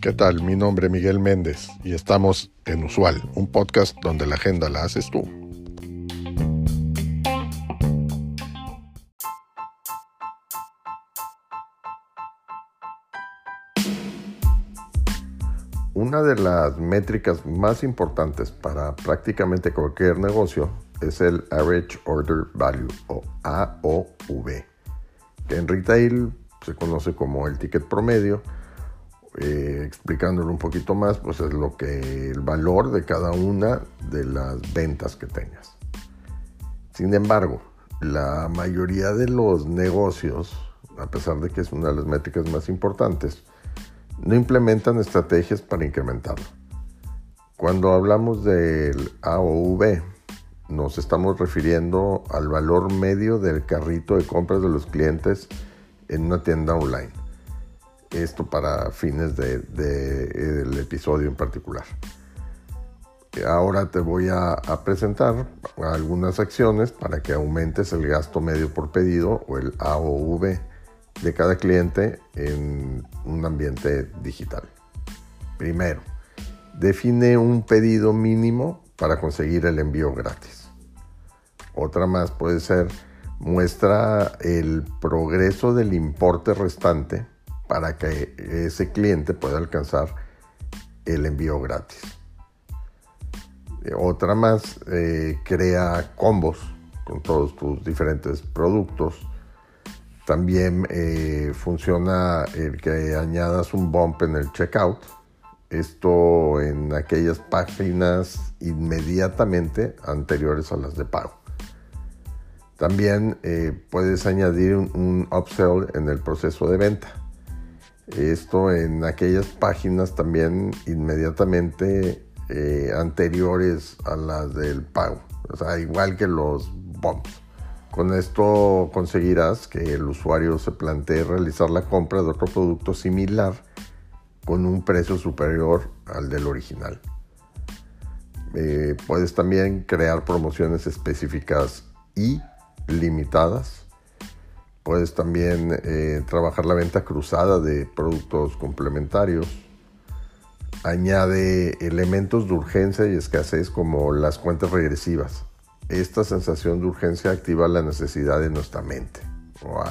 ¿Qué tal? Mi nombre es Miguel Méndez y estamos en Usual, un podcast donde la agenda la haces tú. Una de las métricas más importantes para prácticamente cualquier negocio es el Average Order Value o AOV, que en retail se conoce como el ticket promedio. Eh, explicándolo un poquito más, pues es lo que el valor de cada una de las ventas que tengas. Sin embargo, la mayoría de los negocios, a pesar de que es una de las métricas más importantes, no implementan estrategias para incrementarlo. Cuando hablamos del AOV, nos estamos refiriendo al valor medio del carrito de compras de los clientes en una tienda online. Esto para fines del de, episodio en particular. Ahora te voy a, presentar algunas acciones para que aumentes el gasto medio por pedido o el AOV de cada cliente en un ambiente digital. Primero, define un pedido mínimo para conseguir el envío gratis. Otra más puede ser muestra el progreso del importe restante para que ese cliente pueda alcanzar el envío gratis. Otra más, eh, crea combos con todos tus diferentes productos también eh, funciona el que añadas un bump en el checkout. Esto en aquellas páginas inmediatamente anteriores a las de pago. También eh, puedes añadir un, upsell en el proceso de venta. Esto en aquellas páginas también inmediatamente eh, anteriores a las del pago. O sea, igual que los bumps. Con esto conseguirás que el usuario se plantee realizar la compra de otro producto similar con un precio superior al del original. Eh, puedes también crear promociones específicas y limitadas. Puedes también eh, trabajar la venta cruzada de productos complementarios. Añade elementos de urgencia y escasez como las cuentas regresivas esta sensación de urgencia activa la necesidad de nuestra mente. O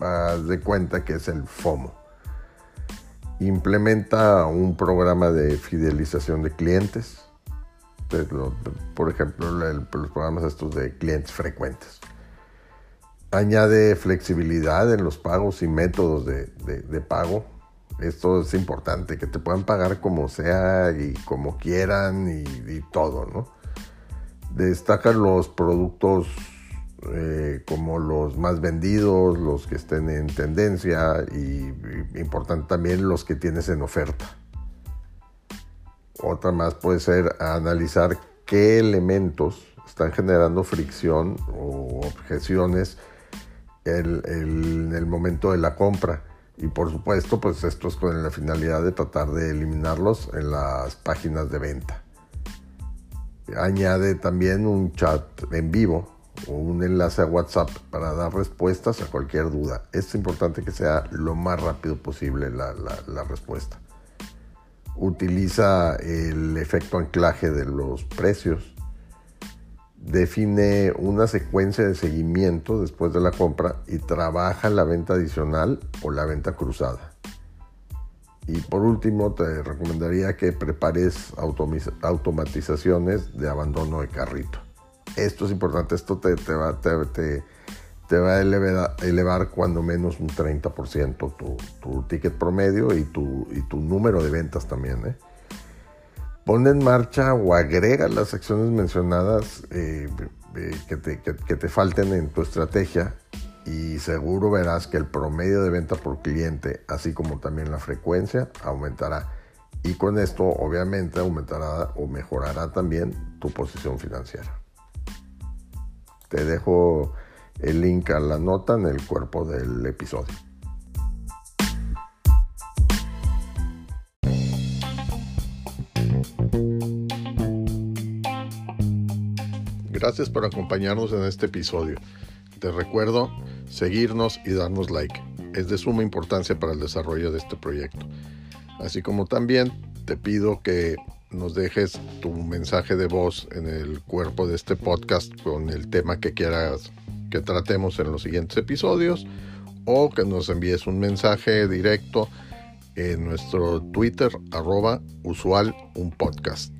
haz de cuenta que es el FOMO. Implementa un programa de fidelización de clientes. Por ejemplo, los programas estos de clientes frecuentes. Añade flexibilidad en los pagos y métodos de, pago. Esto es importante, que te puedan pagar como sea y como quieran y, y todo, ¿no? Destacan los productos eh, como los más vendidos, los que estén en tendencia y, importante también los que tienes en oferta. Otra más puede ser analizar qué elementos están generando fricción o objeciones en el momento de la compra. Y por supuesto, pues esto es con la finalidad de tratar de eliminarlos en las páginas de venta añade también un chat en vivo o un enlace a WhatsApp para dar respuestas a cualquier duda. Es importante que sea lo más rápido posible la, respuesta. Utiliza el efecto anclaje de los precios. Define una secuencia de seguimiento después de la compra y trabaja la venta adicional o la venta cruzada. Y por último, te recomendaría que prepares automatizaciones de abandono de carrito. Esto es importante, esto te, va, te, va a elevar, cuando menos un 30% tu, ticket promedio y tu, y tu número de ventas también. ¿eh? Pon en marcha o agrega las acciones mencionadas eh, que, te, que te falten en tu estrategia y seguro verás que el promedio de venta por cliente, así como también la frecuencia, aumentará. Y con esto obviamente aumentará o mejorará también tu posición financiera. Te dejo el link a la nota en el cuerpo del episodio. Gracias por acompañarnos en este episodio. Te recuerdo seguirnos y darnos like. es de suma importancia para el desarrollo de este proyecto. Así como también te pido que nos dejes tu mensaje de voz en el cuerpo de este podcast con el tema que quieras que tratemos en los siguientes episodios o que nos envíes un mensaje directo en nuestro Twitter arroba usual un podcast.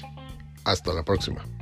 Hasta la próxima.